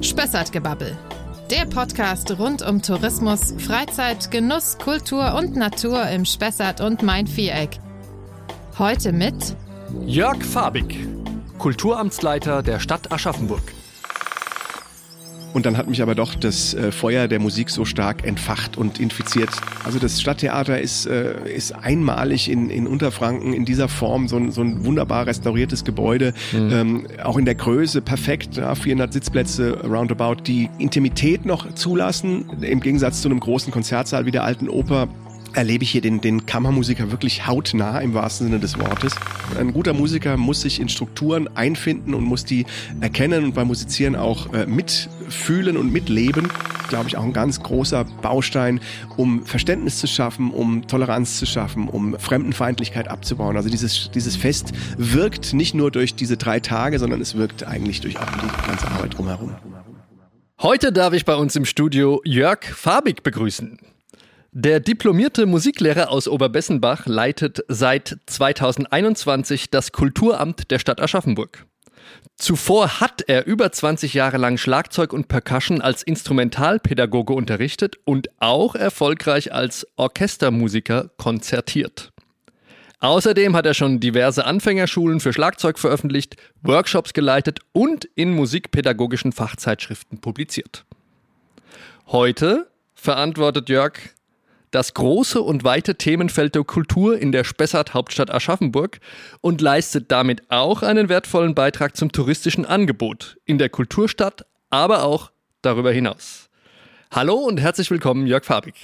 Spessartgebabbel. Der Podcast rund um Tourismus, Freizeit, Genuss, Kultur und Natur im Spessart und Main-Viereck. Heute mit Jörg Fabig, Kulturamtsleiter der Stadt Aschaffenburg. Und dann hat mich aber doch das äh, Feuer der Musik so stark entfacht und infiziert. Also das Stadttheater ist, äh, ist einmalig in, in Unterfranken in dieser Form, so ein, so ein wunderbar restauriertes Gebäude, mhm. ähm, auch in der Größe perfekt, ja, 400 Sitzplätze roundabout, die Intimität noch zulassen, im Gegensatz zu einem großen Konzertsaal wie der alten Oper erlebe ich hier den, den Kammermusiker wirklich hautnah im wahrsten Sinne des Wortes. Ein guter Musiker muss sich in Strukturen einfinden und muss die erkennen und beim Musizieren auch äh, mitfühlen und mitleben. Glaube ich auch ein ganz großer Baustein, um Verständnis zu schaffen, um Toleranz zu schaffen, um Fremdenfeindlichkeit abzubauen. Also dieses, dieses Fest wirkt nicht nur durch diese drei Tage, sondern es wirkt eigentlich durch auch die ganze Arbeit drumherum. Heute darf ich bei uns im Studio Jörg Fabig begrüßen. Der diplomierte Musiklehrer aus Oberbessenbach leitet seit 2021 das Kulturamt der Stadt Aschaffenburg. Zuvor hat er über 20 Jahre lang Schlagzeug und Percussion als Instrumentalpädagoge unterrichtet und auch erfolgreich als Orchestermusiker konzertiert. Außerdem hat er schon diverse Anfängerschulen für Schlagzeug veröffentlicht, Workshops geleitet und in musikpädagogischen Fachzeitschriften publiziert. Heute verantwortet Jörg das große und weite Themenfeld der Kultur in der Spessart-Hauptstadt Aschaffenburg und leistet damit auch einen wertvollen Beitrag zum touristischen Angebot in der Kulturstadt, aber auch darüber hinaus. Hallo und herzlich willkommen, Jörg Fabig.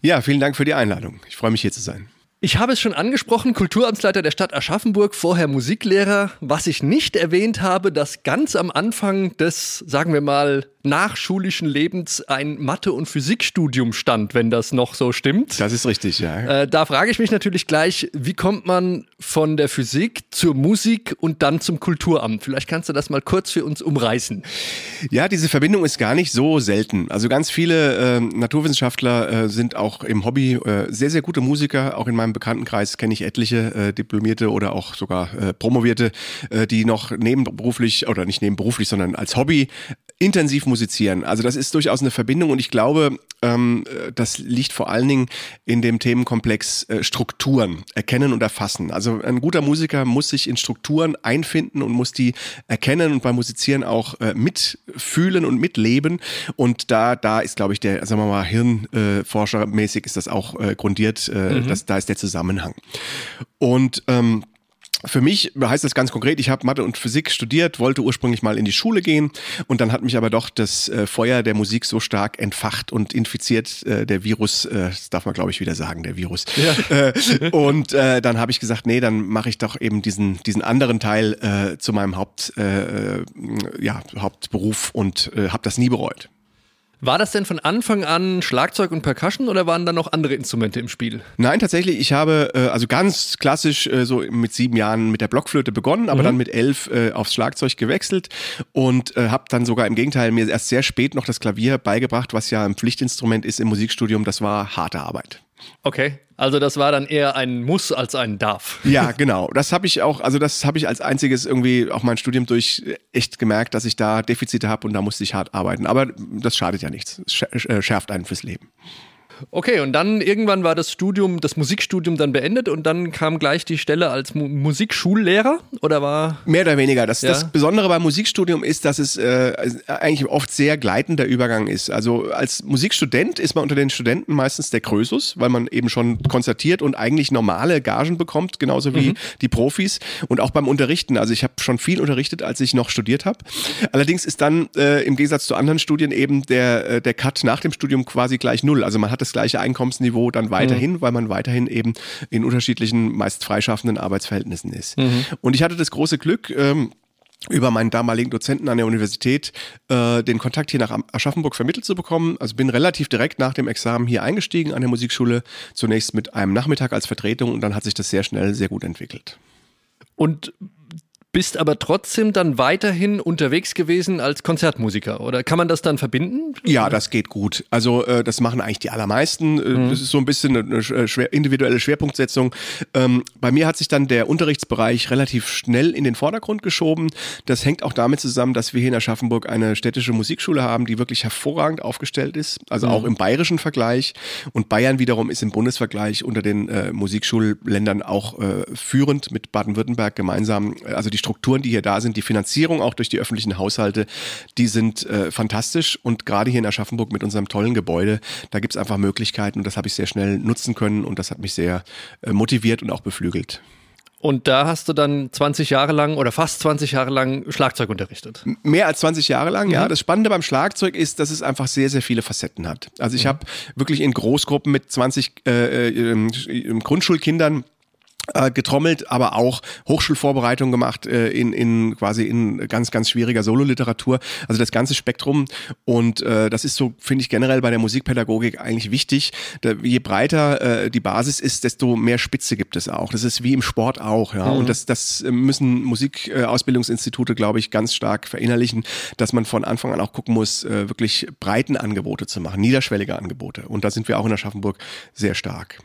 Ja, vielen Dank für die Einladung. Ich freue mich hier zu sein. Ich habe es schon angesprochen, Kulturamtsleiter der Stadt Aschaffenburg, vorher Musiklehrer. Was ich nicht erwähnt habe, dass ganz am Anfang des, sagen wir mal, nachschulischen Lebens ein Mathe- und Physikstudium stand, wenn das noch so stimmt. Das ist richtig, ja. Äh, da frage ich mich natürlich gleich, wie kommt man von der Physik zur Musik und dann zum Kulturamt? Vielleicht kannst du das mal kurz für uns umreißen. Ja, diese Verbindung ist gar nicht so selten. Also ganz viele äh, Naturwissenschaftler äh, sind auch im Hobby äh, sehr, sehr gute Musiker. Auch in meinem Bekanntenkreis kenne ich etliche äh, Diplomierte oder auch sogar äh, Promovierte, die noch nebenberuflich oder nicht nebenberuflich, sondern als Hobby intensiv musizieren. Also das ist durchaus eine Verbindung und ich glaube, ähm, das liegt vor allen Dingen in dem Themenkomplex äh, Strukturen erkennen und erfassen. Also ein guter Musiker muss sich in Strukturen einfinden und muss die erkennen und beim Musizieren auch äh, mitfühlen und mitleben. Und da, da ist, glaube ich, der, sagen wir mal, Hirnforschermäßig ist das auch äh, grundiert. Äh, mhm. das, da ist der Zusammenhang. Und ähm, für mich heißt das ganz konkret, ich habe Mathe und Physik studiert, wollte ursprünglich mal in die Schule gehen und dann hat mich aber doch das äh, Feuer der Musik so stark entfacht und infiziert, äh, der Virus, äh, das darf man glaube ich wieder sagen, der Virus. Ja. Äh, und äh, dann habe ich gesagt, nee, dann mache ich doch eben diesen, diesen anderen Teil äh, zu meinem Haupt, äh, ja, Hauptberuf und äh, habe das nie bereut. War das denn von Anfang an Schlagzeug und Percussion oder waren da noch andere Instrumente im Spiel? Nein, tatsächlich. Ich habe äh, also ganz klassisch äh, so mit sieben Jahren mit der Blockflöte begonnen, aber mhm. dann mit elf äh, aufs Schlagzeug gewechselt und äh, habe dann sogar im Gegenteil mir erst sehr spät noch das Klavier beigebracht, was ja ein Pflichtinstrument ist im Musikstudium. Das war harte Arbeit. Okay. Also das war dann eher ein Muss als ein Darf. Ja, genau. Das habe ich auch, also das habe ich als einziges irgendwie auch mein Studium durch echt gemerkt, dass ich da Defizite habe und da musste ich hart arbeiten. Aber das schadet ja nichts. Es äh, schärft einen fürs Leben. Okay, und dann irgendwann war das Studium, das Musikstudium dann beendet und dann kam gleich die Stelle als Mu Musikschullehrer oder war? Mehr oder weniger. Das, ja. das Besondere beim Musikstudium ist, dass es äh, eigentlich oft sehr gleitender Übergang ist. Also als Musikstudent ist man unter den Studenten meistens der Krösus, weil man eben schon konzertiert und eigentlich normale Gagen bekommt, genauso wie mhm. die Profis. Und auch beim Unterrichten. Also ich habe schon viel unterrichtet, als ich noch studiert habe. Allerdings ist dann äh, im Gegensatz zu anderen Studien eben der, äh, der Cut nach dem Studium quasi gleich null. Also man hat das gleiche Einkommensniveau dann weiterhin, mhm. weil man weiterhin eben in unterschiedlichen, meist freischaffenden Arbeitsverhältnissen ist. Mhm. Und ich hatte das große Glück, ähm, über meinen damaligen Dozenten an der Universität äh, den Kontakt hier nach Aschaffenburg vermittelt zu bekommen. Also bin relativ direkt nach dem Examen hier eingestiegen an der Musikschule, zunächst mit einem Nachmittag als Vertretung und dann hat sich das sehr schnell sehr gut entwickelt. Und bist aber trotzdem dann weiterhin unterwegs gewesen als Konzertmusiker. Oder kann man das dann verbinden? Ja, das geht gut. Also äh, das machen eigentlich die allermeisten. Äh, mhm. Das ist so ein bisschen eine äh, schwer, individuelle Schwerpunktsetzung. Ähm, bei mir hat sich dann der Unterrichtsbereich relativ schnell in den Vordergrund geschoben. Das hängt auch damit zusammen, dass wir hier in Aschaffenburg eine städtische Musikschule haben, die wirklich hervorragend aufgestellt ist. Also mhm. auch im bayerischen Vergleich. Und Bayern wiederum ist im Bundesvergleich unter den äh, Musikschulländern auch äh, führend mit Baden-Württemberg gemeinsam. Also die Strukturen, die hier da sind, die Finanzierung auch durch die öffentlichen Haushalte, die sind äh, fantastisch und gerade hier in Aschaffenburg mit unserem tollen Gebäude, da gibt es einfach Möglichkeiten und das habe ich sehr schnell nutzen können und das hat mich sehr äh, motiviert und auch beflügelt. Und da hast du dann 20 Jahre lang oder fast 20 Jahre lang Schlagzeug unterrichtet. Mehr als 20 Jahre lang, mhm. ja. Das Spannende beim Schlagzeug ist, dass es einfach sehr, sehr viele Facetten hat. Also ich mhm. habe wirklich in Großgruppen mit 20 äh, äh, Grundschulkindern äh, getrommelt, aber auch Hochschulvorbereitung gemacht äh, in, in quasi in ganz, ganz schwieriger Sololiteratur. Also das ganze Spektrum. Und äh, das ist so, finde ich, generell bei der Musikpädagogik eigentlich wichtig. Da, je breiter äh, die Basis ist, desto mehr Spitze gibt es auch. Das ist wie im Sport auch, ja. Mhm. Und das, das müssen Musikausbildungsinstitute, glaube ich, ganz stark verinnerlichen, dass man von Anfang an auch gucken muss, äh, wirklich breiten Angebote zu machen, niederschwellige Angebote. Und da sind wir auch in Aschaffenburg sehr stark.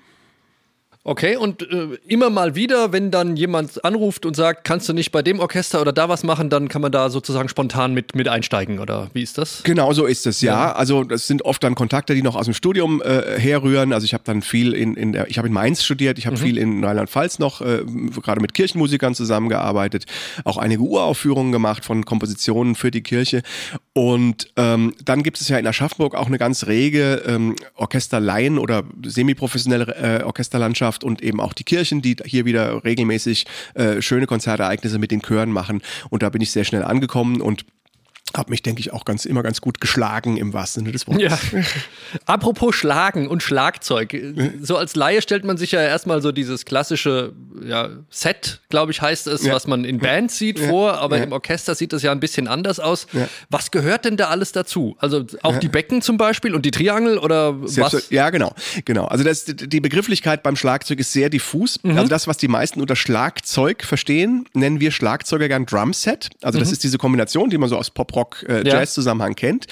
Okay, und äh, immer mal wieder, wenn dann jemand anruft und sagt, kannst du nicht bei dem Orchester oder da was machen, dann kann man da sozusagen spontan mit, mit einsteigen, oder wie ist das? Genau so ist es, ja. ja. Also das sind oft dann Kontakte, die noch aus dem Studium äh, herrühren. Also ich habe dann viel in, in der, ich habe in Mainz studiert, ich habe mhm. viel in Rheinland-Pfalz noch, äh, gerade mit Kirchenmusikern zusammengearbeitet, auch einige Uraufführungen gemacht von Kompositionen für die Kirche. Und ähm, dann gibt es ja in Aschaffenburg auch eine ganz rege ähm, Orchesterlaien oder semiprofessionelle äh, Orchesterlandschaft Wirtschaft und eben auch die Kirchen, die hier wieder regelmäßig äh, schöne Konzertereignisse mit den Chören machen. Und da bin ich sehr schnell angekommen und habe mich, denke ich, auch ganz immer ganz gut geschlagen im wahrsten Sinne des Wortes. Ja. Apropos Schlagen und Schlagzeug. So als Laie stellt man sich ja erstmal so dieses klassische ja, Set, glaube ich, heißt es, ja. was man in Bands sieht, ja. vor, aber im Orchester sieht das ja ein bisschen anders aus. Was gehört denn da alles dazu? Also auch die Becken zum Beispiel und die Triangel oder Selbst, was? Ja, genau. genau. Also das, die Begrifflichkeit beim Schlagzeug ist sehr diffus. Mhm. Also das, was die meisten unter Schlagzeug verstehen, nennen wir Schlagzeuger gern Drumset. Also das mhm. ist diese Kombination, die man so aus Pop-Rock Rock-Jazz-Zusammenhang äh, kennt.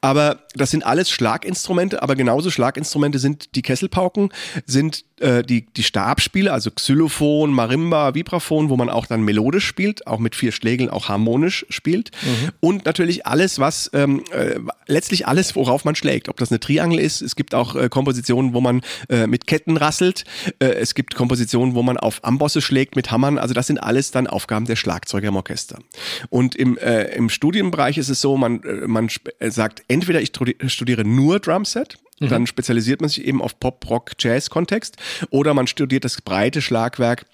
Aber das sind alles Schlaginstrumente, aber genauso Schlaginstrumente sind die Kesselpauken, sind äh, die, die Stabspiele, also Xylophon, Marimba, Vibraphon, wo man auch dann melodisch spielt, auch mit vier Schlägeln auch harmonisch spielt. Mhm. Und natürlich alles, was ähm, äh, letztlich alles, worauf man schlägt. Ob das eine Triangel ist, es gibt auch äh, Kompositionen, wo man äh, mit Ketten rasselt, äh, es gibt Kompositionen, wo man auf Ambosse schlägt mit Hammern. Also das sind alles dann Aufgaben der Schlagzeuger im Orchester. Und im, äh, im Studienbereich ist es so, man, äh, man äh, sagt, entweder ich studiere nur Drumset, mhm. dann spezialisiert man sich eben auf Pop, Rock, Jazz-Kontext, oder man studiert das breite Schlagwerk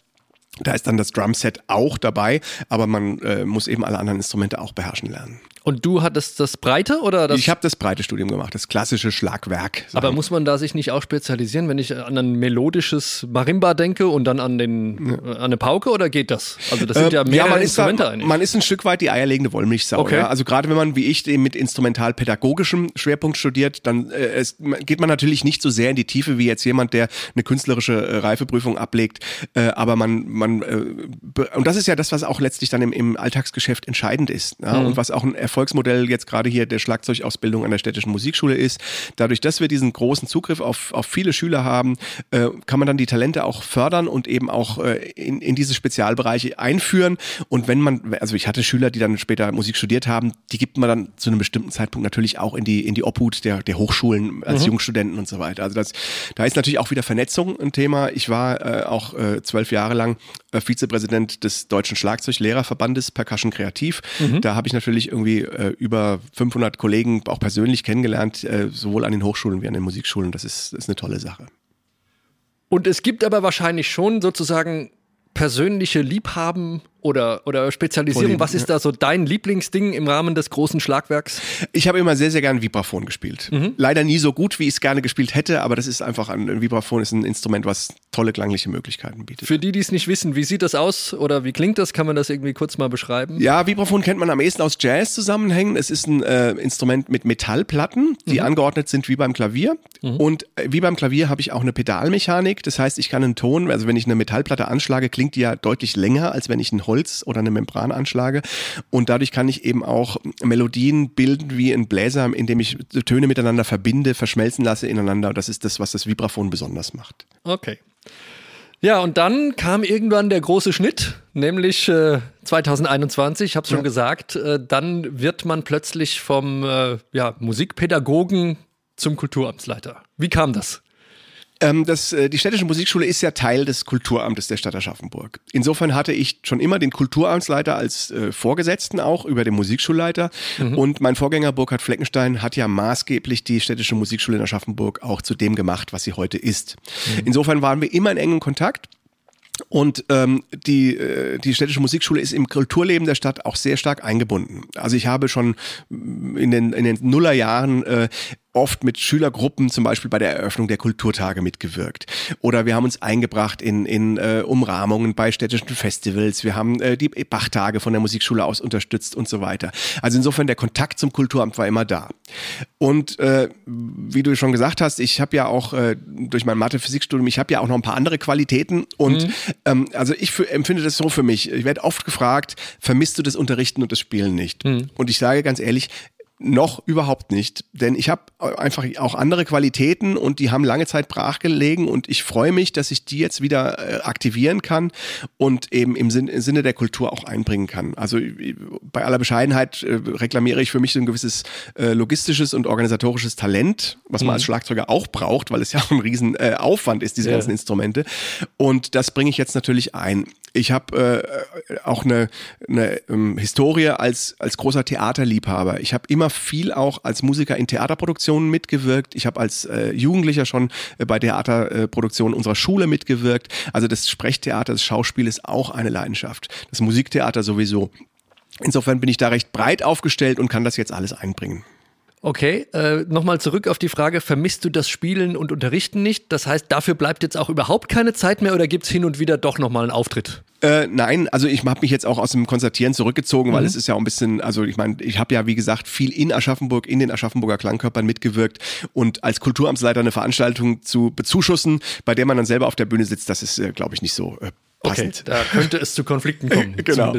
da ist dann das Drumset auch dabei, aber man äh, muss eben alle anderen Instrumente auch beherrschen lernen. Und du hattest das breite oder das? Ich habe das breite Studium gemacht, das klassische Schlagwerk. Aber muss man da sich nicht auch spezialisieren, wenn ich an ein melodisches Marimba denke und dann an den ja. an eine Pauke oder geht das? Also das sind ja mehrere ja, man Instrumente ist da, eigentlich. Man ist ein Stück weit die eierlegende Wollmilchsau. Okay. Ja? Also gerade wenn man wie ich mit instrumental-pädagogischem Schwerpunkt studiert, dann äh, es, geht man natürlich nicht so sehr in die Tiefe wie jetzt jemand, der eine künstlerische äh, Reifeprüfung ablegt. Äh, aber man man äh, und das ist ja das, was auch letztlich dann im, im Alltagsgeschäft entscheidend ist mhm. und was auch ein Erfolg Erfolgsmodell jetzt gerade hier der Schlagzeugausbildung an der städtischen Musikschule ist. Dadurch, dass wir diesen großen Zugriff auf, auf viele Schüler haben, äh, kann man dann die Talente auch fördern und eben auch äh, in, in diese Spezialbereiche einführen. Und wenn man, also ich hatte Schüler, die dann später Musik studiert haben, die gibt man dann zu einem bestimmten Zeitpunkt natürlich auch in die, in die Obhut der, der Hochschulen als mhm. Jungstudenten und so weiter. Also das, da ist natürlich auch wieder Vernetzung ein Thema. Ich war äh, auch äh, zwölf Jahre lang Vizepräsident des Deutschen Schlagzeuglehrerverbandes Percussion Kreativ. Mhm. Da habe ich natürlich irgendwie äh, über 500 Kollegen auch persönlich kennengelernt, äh, sowohl an den Hochschulen wie an den Musikschulen. Das ist, das ist eine tolle Sache. Und es gibt aber wahrscheinlich schon sozusagen persönliche Liebhaben oder, oder Spezialisierung? Was ist da so dein Lieblingsding im Rahmen des großen Schlagwerks? Ich habe immer sehr, sehr gerne Vibraphon gespielt. Mhm. Leider nie so gut, wie ich es gerne gespielt hätte, aber das ist einfach ein, ein Vibraphon ist ein Instrument, was tolle klangliche Möglichkeiten bietet. Für die, die es nicht wissen, wie sieht das aus oder wie klingt das? Kann man das irgendwie kurz mal beschreiben? Ja, Vibraphon kennt man am ehesten aus Jazz-Zusammenhängen. Es ist ein äh, Instrument mit Metallplatten, die mhm. angeordnet sind wie beim Klavier. Mhm. Und äh, wie beim Klavier habe ich auch eine Pedalmechanik. Das heißt, ich kann einen Ton, also wenn ich eine Metallplatte anschlage, klingt die ja deutlich länger, als wenn ich einen Holz Holz oder eine Membran anschlage. Und dadurch kann ich eben auch Melodien bilden wie ein Bläser, indem ich Töne miteinander verbinde, verschmelzen lasse ineinander. Das ist das, was das Vibraphon besonders macht. Okay. Ja, und dann kam irgendwann der große Schnitt, nämlich äh, 2021, ich habe es schon ja. gesagt, äh, dann wird man plötzlich vom äh, ja, Musikpädagogen zum Kulturamtsleiter. Wie kam das? Ähm, das, äh, die städtische Musikschule ist ja Teil des Kulturamtes der Stadt Aschaffenburg. Insofern hatte ich schon immer den Kulturamtsleiter als äh, Vorgesetzten auch über den Musikschulleiter. Mhm. Und mein Vorgänger Burkhard Fleckenstein hat ja maßgeblich die städtische Musikschule in Aschaffenburg auch zu dem gemacht, was sie heute ist. Mhm. Insofern waren wir immer in engem Kontakt. Und ähm, die, äh, die städtische Musikschule ist im Kulturleben der Stadt auch sehr stark eingebunden. Also ich habe schon in den, in den Nullerjahren äh, oft mit Schülergruppen zum Beispiel bei der Eröffnung der Kulturtage mitgewirkt. Oder wir haben uns eingebracht in, in äh, Umrahmungen bei städtischen Festivals. Wir haben äh, die Bachtage von der Musikschule aus unterstützt und so weiter. Also insofern der Kontakt zum Kulturamt war immer da. Und äh, wie du schon gesagt hast, ich habe ja auch äh, durch mein Mathe-Physikstudium, ich habe ja auch noch ein paar andere Qualitäten. Und mhm. ähm, also ich empfinde das so für mich. Ich werde oft gefragt, vermisst du das Unterrichten und das Spielen nicht? Mhm. Und ich sage ganz ehrlich, noch überhaupt nicht, denn ich habe einfach auch andere Qualitäten und die haben lange Zeit brachgelegen und ich freue mich, dass ich die jetzt wieder äh, aktivieren kann und eben im, Sinne der Kultur auch einbringen kann. Also bei aller Bescheidenheit äh, reklamiere ich für mich so ein gewisses äh, logistisches und organisatorisches Talent, was man mhm. als Schlagzeuger auch braucht, weil es ja auch ein riesen Aufwand ist, diese ja. ganzen Instrumente. Und das bringe ich jetzt natürlich ein. Ich habe äh, auch eine, eine ähm, Historie als, als großer Theaterliebhaber. Ich habe immer viel auch als Musiker in Theaterproduktionen mitgewirkt. Ich habe als äh, Jugendlicher schon äh, bei Theaterproduktionen unserer Schule mitgewirkt. Also das Sprechtheater, das Schauspiel ist auch eine Leidenschaft. Das Musiktheater sowieso. Insofern bin ich da recht breit aufgestellt und kann das jetzt alles einbringen. Okay, äh, nochmal zurück auf die Frage, vermisst du das Spielen und Unterrichten nicht? Das heißt, dafür bleibt jetzt auch überhaupt keine Zeit mehr oder gibt es hin und wieder doch nochmal einen Auftritt? Äh, nein, also ich habe mich jetzt auch aus dem Konzertieren zurückgezogen, weil mhm. es ist ja auch ein bisschen, also ich meine, ich habe ja wie gesagt viel in Aschaffenburg, in den Aschaffenburger Klangkörpern mitgewirkt und als Kulturamtsleiter eine Veranstaltung zu bezuschussen, bei der man dann selber auf der Bühne sitzt, das ist, äh, glaube ich, nicht so äh, passend. Okay, da könnte es zu Konflikten kommen. genau.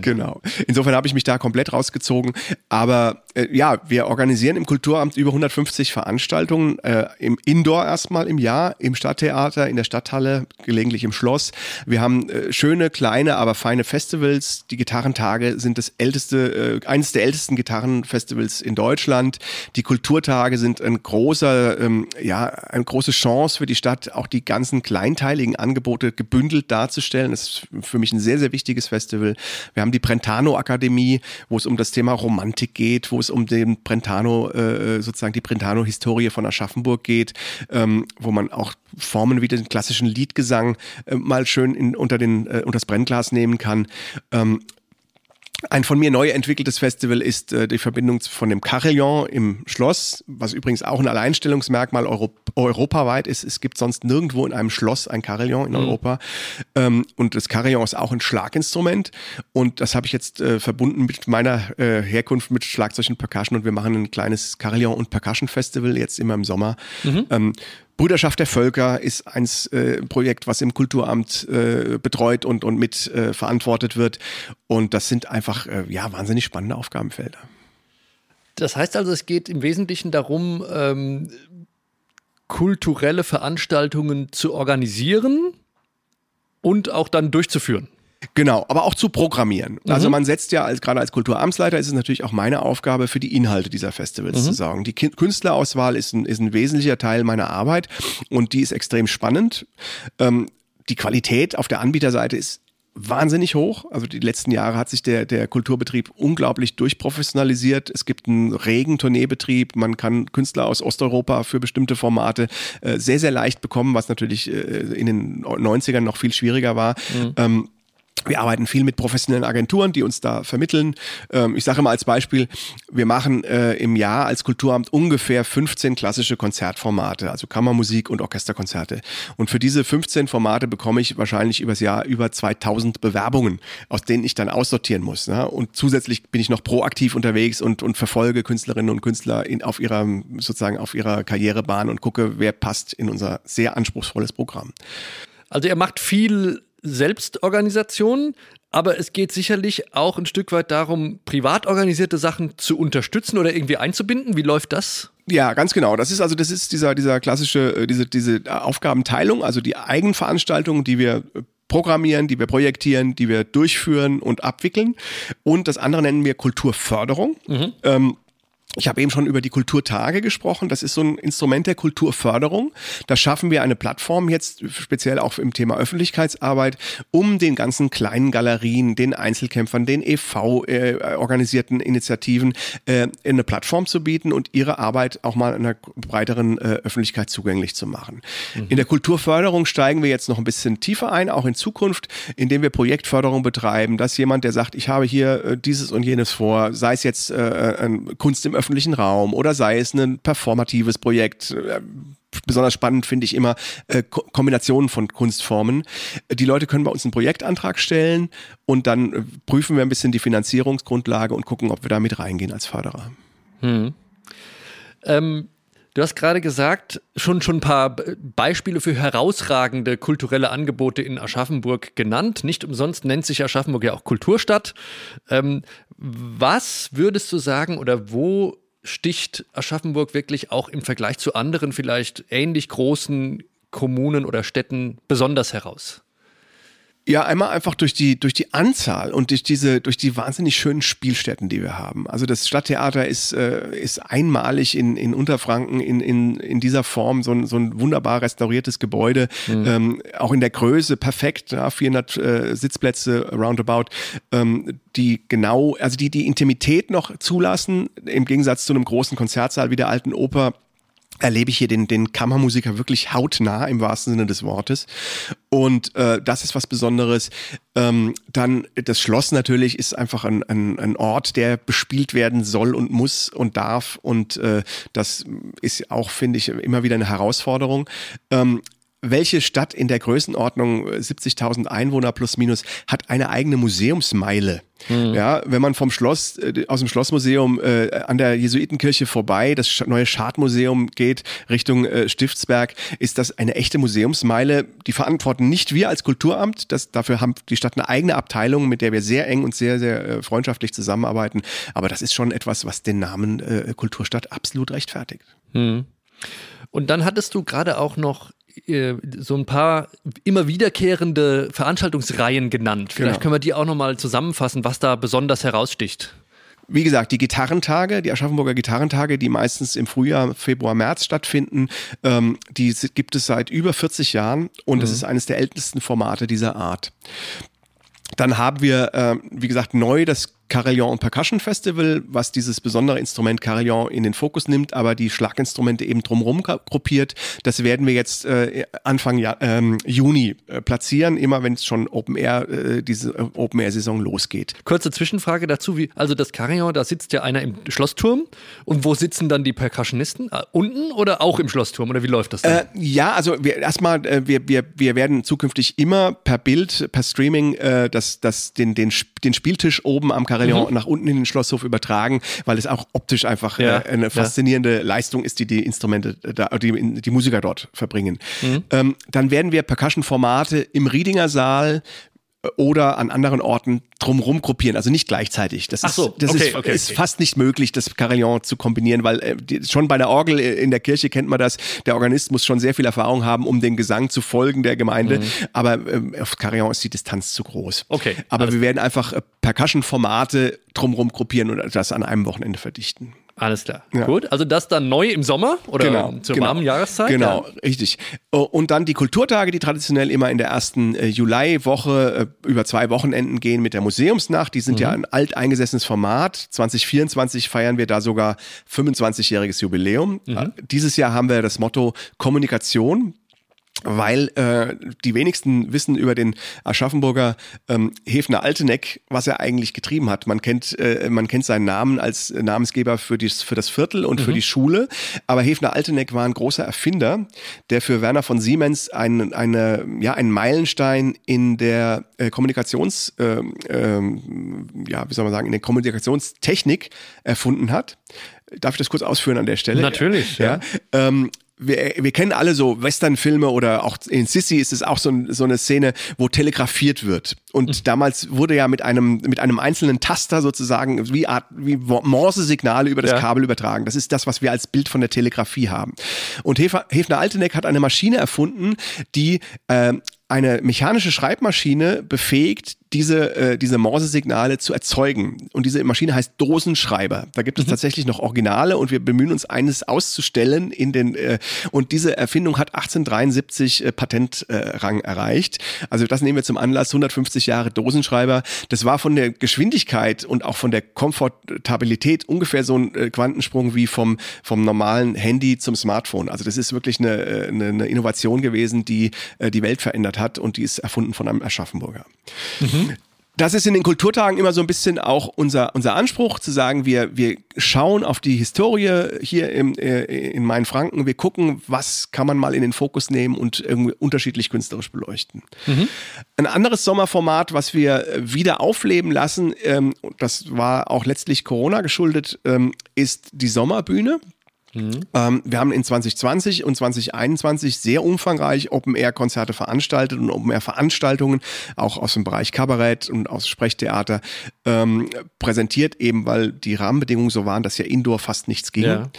genau. Insofern habe ich mich da komplett rausgezogen. Aber äh, ja, wir organisieren im Kulturamt über 150 Veranstaltungen äh, im Indoor erstmal im Jahr, im Stadttheater, in der Stadthalle, gelegentlich im Schloss. Wir haben äh, schöne, kleine, aber feine Festivals. Die Gitarrentage sind das älteste, äh, eines der ältesten Gitarrenfestivals in Deutschland. Die Kulturtage sind ein großer, ähm, ja, eine große Chance für die Stadt, auch die ganzen kleinteiligen Angebote gebündelt darzustellen darzustellen. Das ist für mich ein sehr, sehr wichtiges Festival. Wir haben die Brentano Akademie, wo es um das Thema Romantik geht, wo es um den Brentano, äh, sozusagen die Brentano-Historie von Aschaffenburg geht, ähm, wo man auch Formen wie den klassischen Liedgesang äh, mal schön in, unter, den, äh, unter das Brennglas nehmen kann. Ähm, ein von mir neu entwickeltes Festival ist äh, die Verbindung von dem Carillon im Schloss, was übrigens auch ein Alleinstellungsmerkmal Euro europaweit ist. Es gibt sonst nirgendwo in einem Schloss ein Carillon in mhm. Europa. Ähm, und das Carillon ist auch ein Schlaginstrument. Und das habe ich jetzt äh, verbunden mit meiner äh, Herkunft mit Schlagzeug und Percussion. Und wir machen ein kleines Carillon und Percussion Festival jetzt immer im Sommer. Mhm. Ähm, Brüderschaft der Völker ist ein äh, Projekt, was im Kulturamt äh, betreut und, und mit äh, verantwortet wird. Und das sind einfach äh, ja, wahnsinnig spannende Aufgabenfelder. Das heißt also, es geht im Wesentlichen darum, ähm, kulturelle Veranstaltungen zu organisieren und auch dann durchzuführen. Genau, aber auch zu programmieren. Mhm. Also man setzt ja als gerade als Kulturamtsleiter ist es natürlich auch meine Aufgabe für die Inhalte dieser Festivals mhm. zu sorgen. Die Künstlerauswahl ist ein, ist ein wesentlicher Teil meiner Arbeit und die ist extrem spannend. Ähm, die Qualität auf der Anbieterseite ist wahnsinnig hoch. Also die letzten Jahre hat sich der, der Kulturbetrieb unglaublich durchprofessionalisiert. Es gibt einen regen Tourneebetrieb. Man kann Künstler aus Osteuropa für bestimmte Formate äh, sehr, sehr leicht bekommen, was natürlich äh, in den 90ern noch viel schwieriger war. Mhm. Ähm, wir arbeiten viel mit professionellen Agenturen, die uns da vermitteln. Ähm, ich sage mal als Beispiel, wir machen äh, im Jahr als Kulturamt ungefähr 15 klassische Konzertformate, also Kammermusik und Orchesterkonzerte. Und für diese 15 Formate bekomme ich wahrscheinlich übers Jahr über 2000 Bewerbungen, aus denen ich dann aussortieren muss. Ne? Und zusätzlich bin ich noch proaktiv unterwegs und, und verfolge Künstlerinnen und Künstler in, auf ihrer, sozusagen auf ihrer Karrierebahn und gucke, wer passt in unser sehr anspruchsvolles Programm. Also ihr macht viel Selbstorganisation, aber es geht sicherlich auch ein Stück weit darum, privat organisierte Sachen zu unterstützen oder irgendwie einzubinden. Wie läuft das? Ja, ganz genau. Das ist also, das ist dieser, dieser klassische, äh, diese, diese Aufgabenteilung, also die Eigenveranstaltungen, die wir äh, programmieren, die wir projektieren, die wir durchführen und abwickeln. Und das andere nennen wir Kulturförderung. Mhm. Ähm, ich habe eben schon über die Kulturtage gesprochen. Das ist so ein Instrument der Kulturförderung. Da schaffen wir eine Plattform jetzt speziell auch im Thema Öffentlichkeitsarbeit, um den ganzen kleinen Galerien, den Einzelkämpfern, den EV-organisierten äh, Initiativen äh, eine Plattform zu bieten und ihre Arbeit auch mal einer breiteren äh, Öffentlichkeit zugänglich zu machen. Mhm. In der Kulturförderung steigen wir jetzt noch ein bisschen tiefer ein, auch in Zukunft, indem wir Projektförderung betreiben, dass jemand, der sagt, ich habe hier äh, dieses und jenes vor, sei es jetzt äh, Kunst im öffentlichen öffentlichen Raum oder sei es ein performatives Projekt. Äh, besonders spannend finde ich immer äh, Kombinationen von Kunstformen. Die Leute können bei uns einen Projektantrag stellen und dann äh, prüfen wir ein bisschen die Finanzierungsgrundlage und gucken, ob wir da mit reingehen als Förderer. Hm. Ähm, Du hast gerade gesagt, schon, schon ein paar Beispiele für herausragende kulturelle Angebote in Aschaffenburg genannt. Nicht umsonst nennt sich Aschaffenburg ja auch Kulturstadt. Ähm, was würdest du sagen oder wo sticht Aschaffenburg wirklich auch im Vergleich zu anderen vielleicht ähnlich großen Kommunen oder Städten besonders heraus? Ja, einmal einfach durch die, durch die Anzahl und durch diese, durch die wahnsinnig schönen Spielstätten, die wir haben. Also das Stadttheater ist, äh, ist einmalig in, in Unterfranken in, in, in dieser Form, so ein, so ein wunderbar restauriertes Gebäude, mhm. ähm, auch in der Größe perfekt, ja, 400 äh, Sitzplätze roundabout, ähm, die genau, also die die Intimität noch zulassen, im Gegensatz zu einem großen Konzertsaal wie der alten Oper erlebe ich hier den, den Kammermusiker wirklich hautnah im wahrsten Sinne des Wortes. Und äh, das ist was Besonderes. Ähm, dann das Schloss natürlich ist einfach ein, ein, ein Ort, der bespielt werden soll und muss und darf. Und äh, das ist auch, finde ich, immer wieder eine Herausforderung. Ähm, welche Stadt in der Größenordnung 70.000 Einwohner plus minus hat eine eigene Museumsmeile? Mhm. Ja, wenn man vom Schloss, äh, aus dem Schlossmuseum äh, an der Jesuitenkirche vorbei, das neue Schadmuseum geht Richtung äh, Stiftsberg, ist das eine echte Museumsmeile. Die verantworten nicht wir als Kulturamt. Das, dafür haben die Stadt eine eigene Abteilung, mit der wir sehr eng und sehr, sehr äh, freundschaftlich zusammenarbeiten. Aber das ist schon etwas, was den Namen äh, Kulturstadt absolut rechtfertigt. Mhm. Und dann hattest du gerade auch noch äh, so ein paar immer wiederkehrende Veranstaltungsreihen genannt. Vielleicht genau. können wir die auch nochmal zusammenfassen, was da besonders heraussticht. Wie gesagt, die Gitarrentage, die Aschaffenburger Gitarrentage, die meistens im Frühjahr, Februar, März stattfinden, ähm, die gibt es seit über 40 Jahren und es mhm. ist eines der ältesten Formate dieser Art. Dann haben wir, äh, wie gesagt, neu das Carillon und Percussion Festival, was dieses besondere Instrument Carillon in den Fokus nimmt, aber die Schlaginstrumente eben drumherum gruppiert. Das werden wir jetzt äh, Anfang ja, ähm, Juni äh, platzieren, immer wenn es schon Open Air, äh, diese äh, Open Air Saison losgeht. Kurze Zwischenfrage dazu, wie, also das Carillon, da sitzt ja einer im Schlossturm und wo sitzen dann die Percussionisten? Äh, unten oder auch im Schlossturm oder wie läuft das dann? Äh, ja, also wir, erstmal, wir, wir, wir werden zukünftig immer per Bild, per Streaming das, das, den, den, den Spieltisch oben am Carillon Carillon mhm. nach unten in den Schlosshof übertragen, weil es auch optisch einfach ja. äh, eine faszinierende ja. Leistung ist, die die Instrumente, da, die, die Musiker dort verbringen. Mhm. Ähm, dann werden wir Percussion-Formate im Riedinger Saal oder an anderen Orten drumherum gruppieren, also nicht gleichzeitig. Das, Ach so, ist, das okay, ist, okay, ist okay. fast nicht möglich, das Carillon zu kombinieren, weil äh, die, schon bei der Orgel äh, in der Kirche kennt man das. Der Organist muss schon sehr viel Erfahrung haben, um den Gesang zu folgen der Gemeinde. Mhm. Aber äh, auf Carillon ist die Distanz zu groß. Okay. Aber wir werden einfach äh, Percussion-Formate drumherum gruppieren und das an einem Wochenende verdichten. Alles klar. Ja. Gut. Also das dann neu im Sommer oder genau, zur genau. warmen Jahreszeit? Genau, ja. richtig. Oh, und dann die Kulturtage, die traditionell immer in der ersten äh, Juliwoche äh, über zwei Wochenenden gehen mit der Museumsnacht. Die sind mhm. ja ein alteingesessenes Format. 2024 feiern wir da sogar 25-jähriges Jubiläum. Mhm. Äh, dieses Jahr haben wir das Motto Kommunikation weil äh, die wenigsten wissen über den Aschaffenburger ähm, Hefner Alteneck, was er eigentlich getrieben hat. Man kennt, äh, man kennt seinen Namen als Namensgeber für, die, für das Viertel und mhm. für die Schule, aber Hefner Alteneck war ein großer Erfinder, der für Werner von Siemens ein, eine, ja, einen Meilenstein in der äh, Kommunikations, äh, äh, ja, wie soll man sagen, in der Kommunikationstechnik erfunden hat. Darf ich das kurz ausführen an der Stelle? Natürlich, ja. ja. Ähm, wir, wir kennen alle so Westernfilme oder auch in Sissy ist es auch so, so eine Szene, wo telegrafiert wird. Und mhm. damals wurde ja mit einem, mit einem einzelnen Taster sozusagen wie, Art, wie Morse-Signale über das ja. Kabel übertragen. Das ist das, was wir als Bild von der Telegrafie haben. Und Hefner Alteneck hat eine Maschine erfunden, die äh, eine mechanische Schreibmaschine befähigt, diese, äh, diese Morse-Signale zu erzeugen. Und diese Maschine heißt Dosenschreiber. Da gibt es mhm. tatsächlich noch Originale und wir bemühen uns, eines auszustellen in den, äh, und diese Erfindung hat 1873 äh, Patentrang äh, erreicht. Also das nehmen wir zum Anlass, 150 Jahre Dosenschreiber. Das war von der Geschwindigkeit und auch von der Komfortabilität ungefähr so ein äh, Quantensprung wie vom, vom normalen Handy zum Smartphone. Also das ist wirklich eine, äh, eine, eine Innovation gewesen, die äh, die Welt verändert hat und die ist erfunden von einem Aschaffenburger. Mhm. Das ist in den Kulturtagen immer so ein bisschen auch unser, unser Anspruch, zu sagen, wir, wir schauen auf die Historie hier im, äh, in Mainfranken, wir gucken, was kann man mal in den Fokus nehmen und irgendwie unterschiedlich künstlerisch beleuchten. Mhm. Ein anderes Sommerformat, was wir wieder aufleben lassen, ähm, das war auch letztlich Corona geschuldet, ähm, ist die Sommerbühne. Mhm. Ähm, wir haben in 2020 und 2021 sehr umfangreich Open-Air-Konzerte veranstaltet und Open-Air-Veranstaltungen auch aus dem Bereich Kabarett und aus Sprechtheater ähm, präsentiert, eben weil die Rahmenbedingungen so waren, dass ja Indoor fast nichts ging. Ja.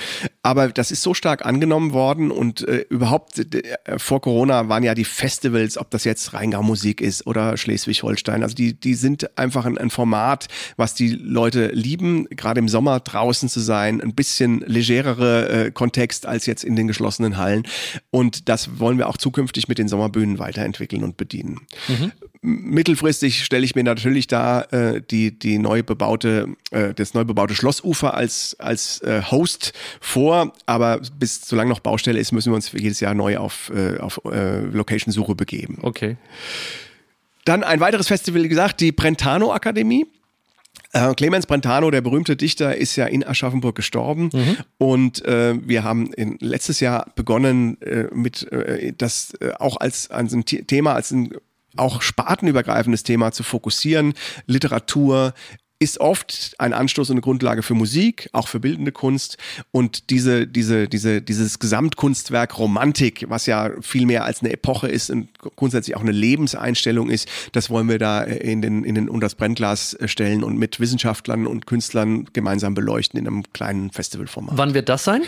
Aber das ist so stark angenommen worden und äh, überhaupt äh, vor Corona waren ja die Festivals, ob das jetzt Rheingau Musik ist oder Schleswig-Holstein, also die, die sind einfach ein, ein Format, was die Leute lieben, gerade im Sommer draußen zu sein, ein bisschen legerere äh, Kontext als jetzt in den geschlossenen Hallen. Und das wollen wir auch zukünftig mit den Sommerbühnen weiterentwickeln und bedienen. Mhm. Mittelfristig stelle ich mir natürlich da äh, die, die neu bebaute, äh, das neu bebaute Schlossufer als, als äh, Host vor, aber bis solange noch Baustelle ist, müssen wir uns jedes Jahr neu auf, äh, auf äh, Location-Suche begeben. Okay. Dann ein weiteres Festival, wie gesagt, die Brentano Akademie. Äh, Clemens Brentano, der berühmte Dichter, ist ja in Aschaffenburg gestorben mhm. und äh, wir haben in, letztes Jahr begonnen äh, mit äh, das äh, auch als, als ein Thema, als ein auch spartenübergreifendes Thema zu fokussieren. Literatur, ist oft ein Anstoß und eine Grundlage für Musik, auch für bildende Kunst. Und diese, diese, diese, dieses Gesamtkunstwerk Romantik, was ja viel mehr als eine Epoche ist und grundsätzlich auch eine Lebenseinstellung ist, das wollen wir da in den, in den unter das Brennglas stellen und mit Wissenschaftlern und Künstlern gemeinsam beleuchten in einem kleinen Festivalformat. Wann wird das sein?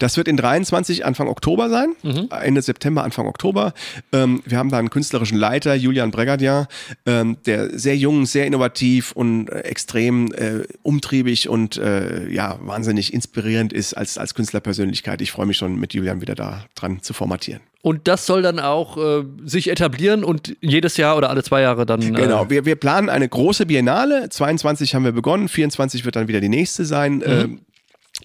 Das wird in 23 Anfang Oktober sein, mhm. Ende September, Anfang Oktober. Ähm, wir haben da einen künstlerischen Leiter, Julian Bregadien, ähm, der sehr jung, sehr innovativ und extrem extrem äh, umtriebig und äh, ja, wahnsinnig inspirierend ist als, als Künstlerpersönlichkeit. Ich freue mich schon, mit Julian wieder da dran zu formatieren. Und das soll dann auch äh, sich etablieren und jedes Jahr oder alle zwei Jahre dann. Äh genau, wir, wir planen eine große Biennale. 22 haben wir begonnen, 24 wird dann wieder die nächste sein. Mhm.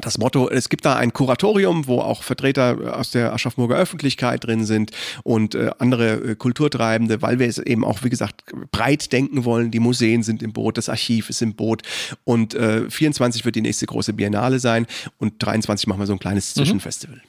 Das Motto, es gibt da ein Kuratorium, wo auch Vertreter aus der Aschaffenburger Öffentlichkeit drin sind und äh, andere äh, Kulturtreibende, weil wir es eben auch, wie gesagt, breit denken wollen. Die Museen sind im Boot, das Archiv ist im Boot und äh, 24 wird die nächste große Biennale sein und 23 machen wir so ein kleines mhm. Zwischenfestival.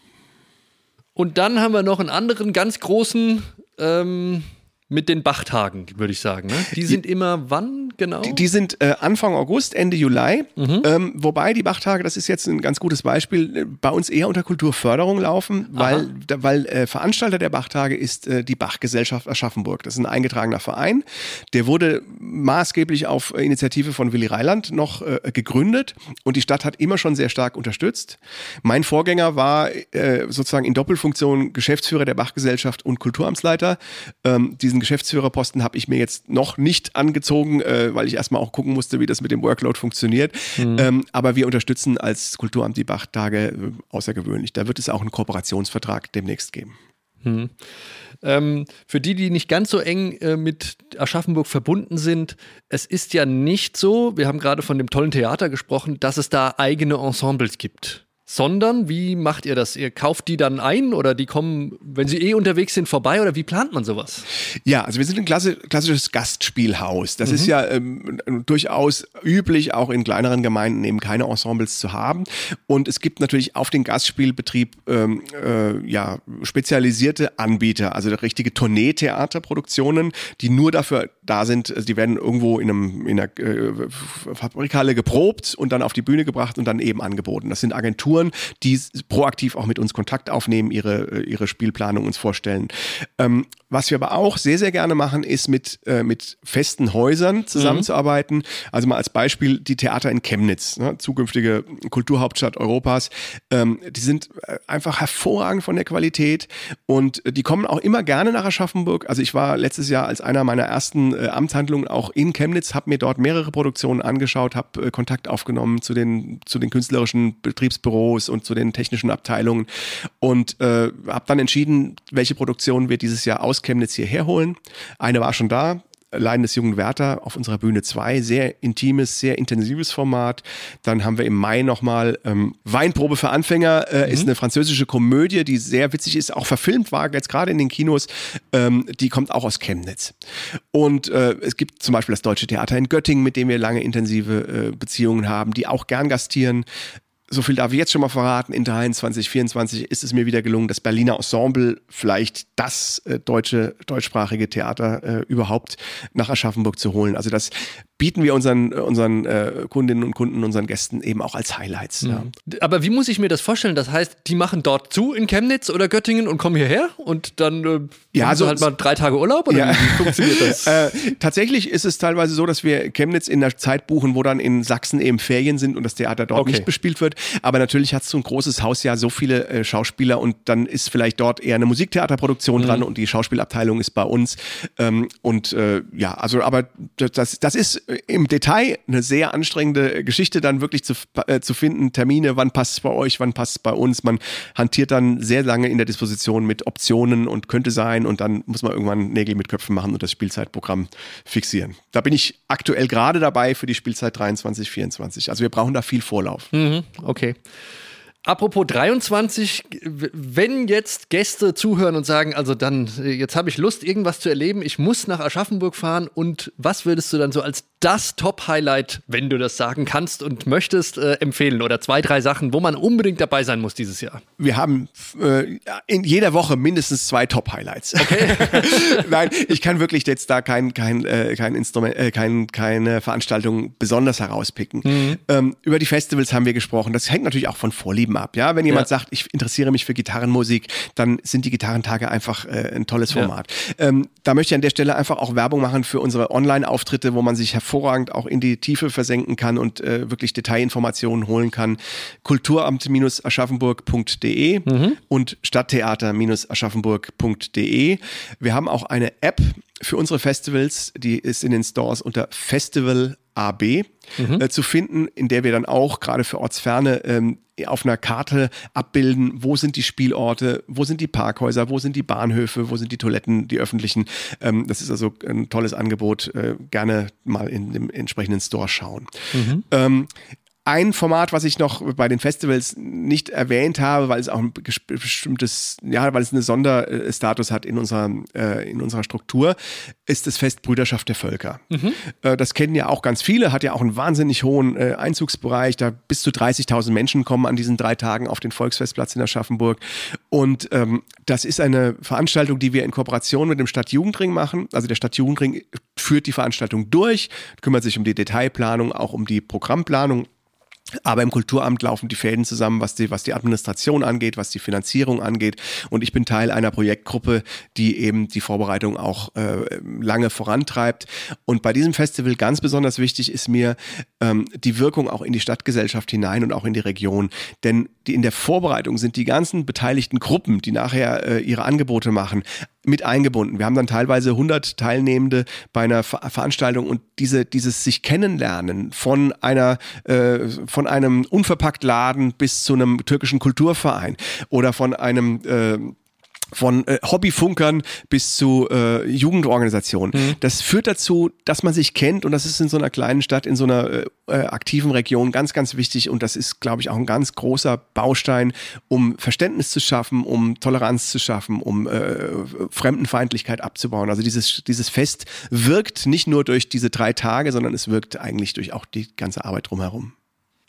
Und dann haben wir noch einen anderen ganz großen ähm, mit den Bachtagen, würde ich sagen. Ne? Die sind die, immer wann genau? Die, die sind äh, Anfang August, Ende Juli. Mhm. Ähm, wobei die Bachtage, das ist jetzt ein ganz gutes Beispiel, äh, bei uns eher unter Kulturförderung laufen, weil, da, weil äh, Veranstalter der Bachtage ist äh, die Bachgesellschaft Aschaffenburg. Das ist ein eingetragener Verein. Der wurde maßgeblich auf Initiative von Willy Reiland noch äh, gegründet und die Stadt hat immer schon sehr stark unterstützt. Mein Vorgänger war äh, sozusagen in Doppelfunktion Geschäftsführer der Bachgesellschaft und Kulturamtsleiter. Ähm, diesen diesen Geschäftsführerposten habe ich mir jetzt noch nicht angezogen, äh, weil ich erstmal auch gucken musste, wie das mit dem Workload funktioniert. Mhm. Ähm, aber wir unterstützen als Kulturamt die Bachtage äh, außergewöhnlich. Da wird es auch einen Kooperationsvertrag demnächst geben. Mhm. Ähm, für die, die nicht ganz so eng äh, mit Aschaffenburg verbunden sind, es ist ja nicht so, wir haben gerade von dem tollen Theater gesprochen, dass es da eigene Ensembles gibt sondern wie macht ihr das? Ihr kauft die dann ein oder die kommen, wenn sie eh unterwegs sind, vorbei oder wie plant man sowas? Ja, also wir sind ein klassisches Gastspielhaus. Das mhm. ist ja ähm, durchaus üblich, auch in kleineren Gemeinden eben keine Ensembles zu haben. Und es gibt natürlich auf den Gastspielbetrieb ähm, äh, ja spezialisierte Anbieter, also richtige Tournee-Theaterproduktionen, die nur dafür da sind. Also die werden irgendwo in, einem, in einer äh, Fabrikhalle geprobt und dann auf die Bühne gebracht und dann eben angeboten. Das sind Agenturen, die proaktiv auch mit uns Kontakt aufnehmen, ihre, ihre Spielplanung uns vorstellen. Ähm, was wir aber auch sehr, sehr gerne machen, ist mit, äh, mit festen Häusern zusammenzuarbeiten. Mhm. Also mal als Beispiel die Theater in Chemnitz, ne, zukünftige Kulturhauptstadt Europas. Ähm, die sind äh, einfach hervorragend von der Qualität und die kommen auch immer gerne nach Aschaffenburg. Also ich war letztes Jahr als einer meiner ersten äh, Amtshandlungen auch in Chemnitz, habe mir dort mehrere Produktionen angeschaut, habe äh, Kontakt aufgenommen zu den, zu den künstlerischen Betriebsbüros und zu den technischen Abteilungen und äh, habe dann entschieden, welche Produktionen wir dieses Jahr aus aus Chemnitz hierher holen. Eine war schon da, Leiden des jungen Werther auf unserer Bühne 2. Sehr intimes, sehr intensives Format. Dann haben wir im Mai nochmal ähm, Weinprobe für Anfänger. Äh, mhm. Ist eine französische Komödie, die sehr witzig ist, auch verfilmt war, jetzt gerade in den Kinos. Ähm, die kommt auch aus Chemnitz. Und äh, es gibt zum Beispiel das Deutsche Theater in Göttingen, mit dem wir lange intensive äh, Beziehungen haben, die auch gern gastieren so viel darf ich jetzt schon mal verraten, in 23, 24 ist es mir wieder gelungen, das Berliner Ensemble, vielleicht das äh, deutsche, deutschsprachige Theater äh, überhaupt nach Aschaffenburg zu holen. Also das bieten wir unseren, unseren äh, Kundinnen und Kunden, unseren Gästen eben auch als Highlights. Mhm. Ja. Aber wie muss ich mir das vorstellen? Das heißt, die machen dort zu in Chemnitz oder Göttingen und kommen hierher und dann äh, ja, also halt mal drei Tage Urlaub oder ja. wie funktioniert das? äh, tatsächlich ist es teilweise so, dass wir Chemnitz in der Zeit buchen, wo dann in Sachsen eben Ferien sind und das Theater dort okay. nicht bespielt wird. Aber natürlich hat so ein großes Haus ja so viele äh, Schauspieler und dann ist vielleicht dort eher eine Musiktheaterproduktion mhm. dran und die Schauspielabteilung ist bei uns. Ähm, und äh, ja, also aber das, das ist im Detail eine sehr anstrengende Geschichte, dann wirklich zu, äh, zu finden, Termine, wann passt es bei euch, wann passt es bei uns. Man hantiert dann sehr lange in der Disposition mit Optionen und könnte sein und dann muss man irgendwann Nägel mit Köpfen machen und das Spielzeitprogramm fixieren. Da bin ich aktuell gerade dabei für die Spielzeit 23, 24. Also wir brauchen da viel Vorlauf. Mhm, okay. Apropos 23, wenn jetzt Gäste zuhören und sagen, also dann, jetzt habe ich Lust, irgendwas zu erleben, ich muss nach Aschaffenburg fahren und was würdest du dann so als das Top-Highlight, wenn du das sagen kannst und möchtest, äh, empfehlen? Oder zwei, drei Sachen, wo man unbedingt dabei sein muss dieses Jahr? Wir haben äh, in jeder Woche mindestens zwei Top-Highlights. Okay. Nein, ich kann wirklich jetzt da kein, kein, äh, kein Instrument, äh, kein, keine Veranstaltung besonders herauspicken. Mhm. Ähm, über die Festivals haben wir gesprochen. Das hängt natürlich auch von Vorlieben ab. Ja, wenn jemand ja. sagt, ich interessiere mich für Gitarrenmusik, dann sind die Gitarrentage einfach äh, ein tolles Format. Ja. Ähm, da möchte ich an der Stelle einfach auch Werbung machen für unsere Online-Auftritte, wo man sich hervorragend hervorragend auch in die Tiefe versenken kann und äh, wirklich Detailinformationen holen kann. Kulturamt-aschaffenburg.de mhm. und Stadttheater-aschaffenburg.de. Wir haben auch eine App für unsere Festivals, die ist in den Stores unter Festival AB mhm. äh, zu finden, in der wir dann auch gerade für Ortsferne ähm, auf einer Karte abbilden, wo sind die Spielorte, wo sind die Parkhäuser, wo sind die Bahnhöfe, wo sind die Toiletten, die öffentlichen. Ähm, das ist also ein tolles Angebot. Äh, gerne mal in dem entsprechenden Store schauen. Mhm. Ähm, ein Format, was ich noch bei den Festivals nicht erwähnt habe, weil es auch ein bestimmtes, ja, weil es einen Sonderstatus hat in unserer, äh, in unserer Struktur, ist das Fest Brüderschaft der Völker. Mhm. Äh, das kennen ja auch ganz viele, hat ja auch einen wahnsinnig hohen äh, Einzugsbereich. Da bis zu 30.000 Menschen kommen an diesen drei Tagen auf den Volksfestplatz in Aschaffenburg. Und ähm, das ist eine Veranstaltung, die wir in Kooperation mit dem Stadtjugendring machen. Also der Stadtjugendring führt die Veranstaltung durch, kümmert sich um die Detailplanung, auch um die Programmplanung aber im Kulturamt laufen die Fäden zusammen, was die, was die Administration angeht, was die Finanzierung angeht. Und ich bin Teil einer Projektgruppe, die eben die Vorbereitung auch äh, lange vorantreibt. Und bei diesem Festival ganz besonders wichtig ist mir ähm, die Wirkung auch in die Stadtgesellschaft hinein und auch in die Region. Denn die, in der Vorbereitung sind die ganzen beteiligten Gruppen, die nachher äh, ihre Angebote machen, mit eingebunden. Wir haben dann teilweise 100 Teilnehmende bei einer Ver Veranstaltung und diese, dieses sich kennenlernen von einer, äh, von einem unverpackt Laden bis zu einem türkischen Kulturverein oder von einem äh, von äh, Hobbyfunkern bis zu äh, Jugendorganisationen. Mhm. Das führt dazu, dass man sich kennt und das ist in so einer kleinen Stadt, in so einer äh, äh, aktiven Region ganz, ganz wichtig und das ist, glaube ich, auch ein ganz großer Baustein, um Verständnis zu schaffen, um Toleranz zu schaffen, um äh, Fremdenfeindlichkeit abzubauen. Also dieses, dieses Fest wirkt nicht nur durch diese drei Tage, sondern es wirkt eigentlich durch auch die ganze Arbeit drumherum.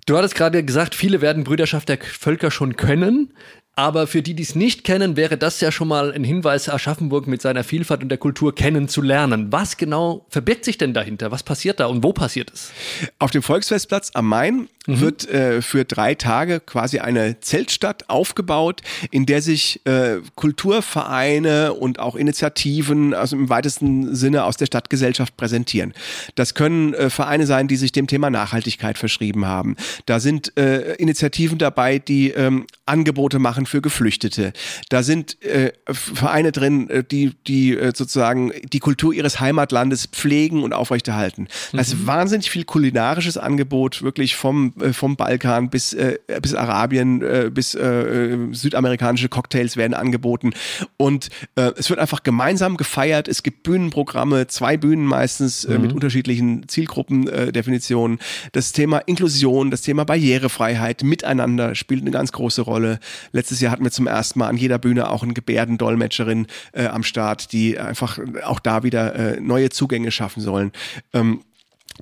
Du hattest gerade gesagt, viele werden Brüderschaft der Völker schon können. Aber für die, die es nicht kennen, wäre das ja schon mal ein Hinweis, Aschaffenburg mit seiner Vielfalt und der Kultur kennenzulernen. Was genau verbirgt sich denn dahinter? Was passiert da und wo passiert es? Auf dem Volksfestplatz am Main mhm. wird äh, für drei Tage quasi eine Zeltstadt aufgebaut, in der sich äh, Kulturvereine und auch Initiativen, also im weitesten Sinne aus der Stadtgesellschaft präsentieren. Das können äh, Vereine sein, die sich dem Thema Nachhaltigkeit verschrieben haben. Da sind äh, Initiativen dabei, die ähm, Angebote machen für Geflüchtete. Da sind äh, Vereine drin, äh, die, die äh, sozusagen die Kultur ihres Heimatlandes pflegen und aufrechterhalten. Da ist mhm. wahnsinnig viel kulinarisches Angebot, wirklich vom, äh, vom Balkan bis, äh, bis Arabien, äh, bis südamerikanische Cocktails werden angeboten. Und es wird einfach gemeinsam gefeiert. Es gibt Bühnenprogramme, zwei Bühnen meistens mhm. mit unterschiedlichen Zielgruppendefinitionen. Das Thema Inklusion, das Thema Barrierefreiheit, Miteinander spielt eine ganz große Rolle. Letztes Jahr hatten wir zum ersten Mal an jeder Bühne auch eine Gebärdendolmetscherin äh, am Start, die einfach auch da wieder äh, neue Zugänge schaffen sollen. Ähm,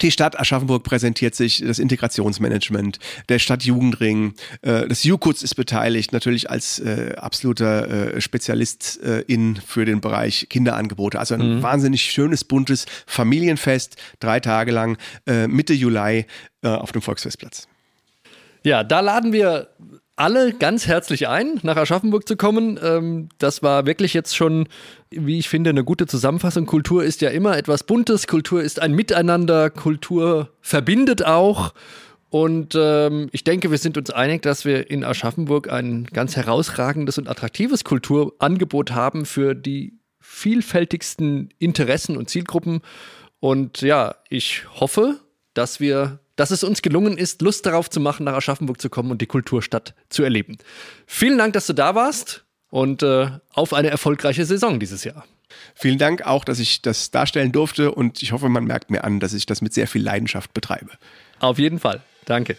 die Stadt Aschaffenburg präsentiert sich, das Integrationsmanagement, der Stadtjugendring, äh, das JUKUTS ist beteiligt, natürlich als äh, absoluter äh, Spezialist äh, in für den Bereich Kinderangebote. Also ein mhm. wahnsinnig schönes, buntes Familienfest, drei Tage lang, äh, Mitte Juli äh, auf dem Volksfestplatz. Ja, da laden wir alle ganz herzlich ein, nach Aschaffenburg zu kommen. Ähm, das war wirklich jetzt schon, wie ich finde, eine gute Zusammenfassung. Kultur ist ja immer etwas Buntes, Kultur ist ein Miteinander, Kultur verbindet auch. Und ähm, ich denke, wir sind uns einig, dass wir in Aschaffenburg ein ganz herausragendes und attraktives Kulturangebot haben für die vielfältigsten Interessen und Zielgruppen. Und ja, ich hoffe, dass wir dass es uns gelungen ist, Lust darauf zu machen, nach Aschaffenburg zu kommen und die Kulturstadt zu erleben. Vielen Dank, dass du da warst und äh, auf eine erfolgreiche Saison dieses Jahr. Vielen Dank auch, dass ich das darstellen durfte und ich hoffe, man merkt mir an, dass ich das mit sehr viel Leidenschaft betreibe. Auf jeden Fall. Danke.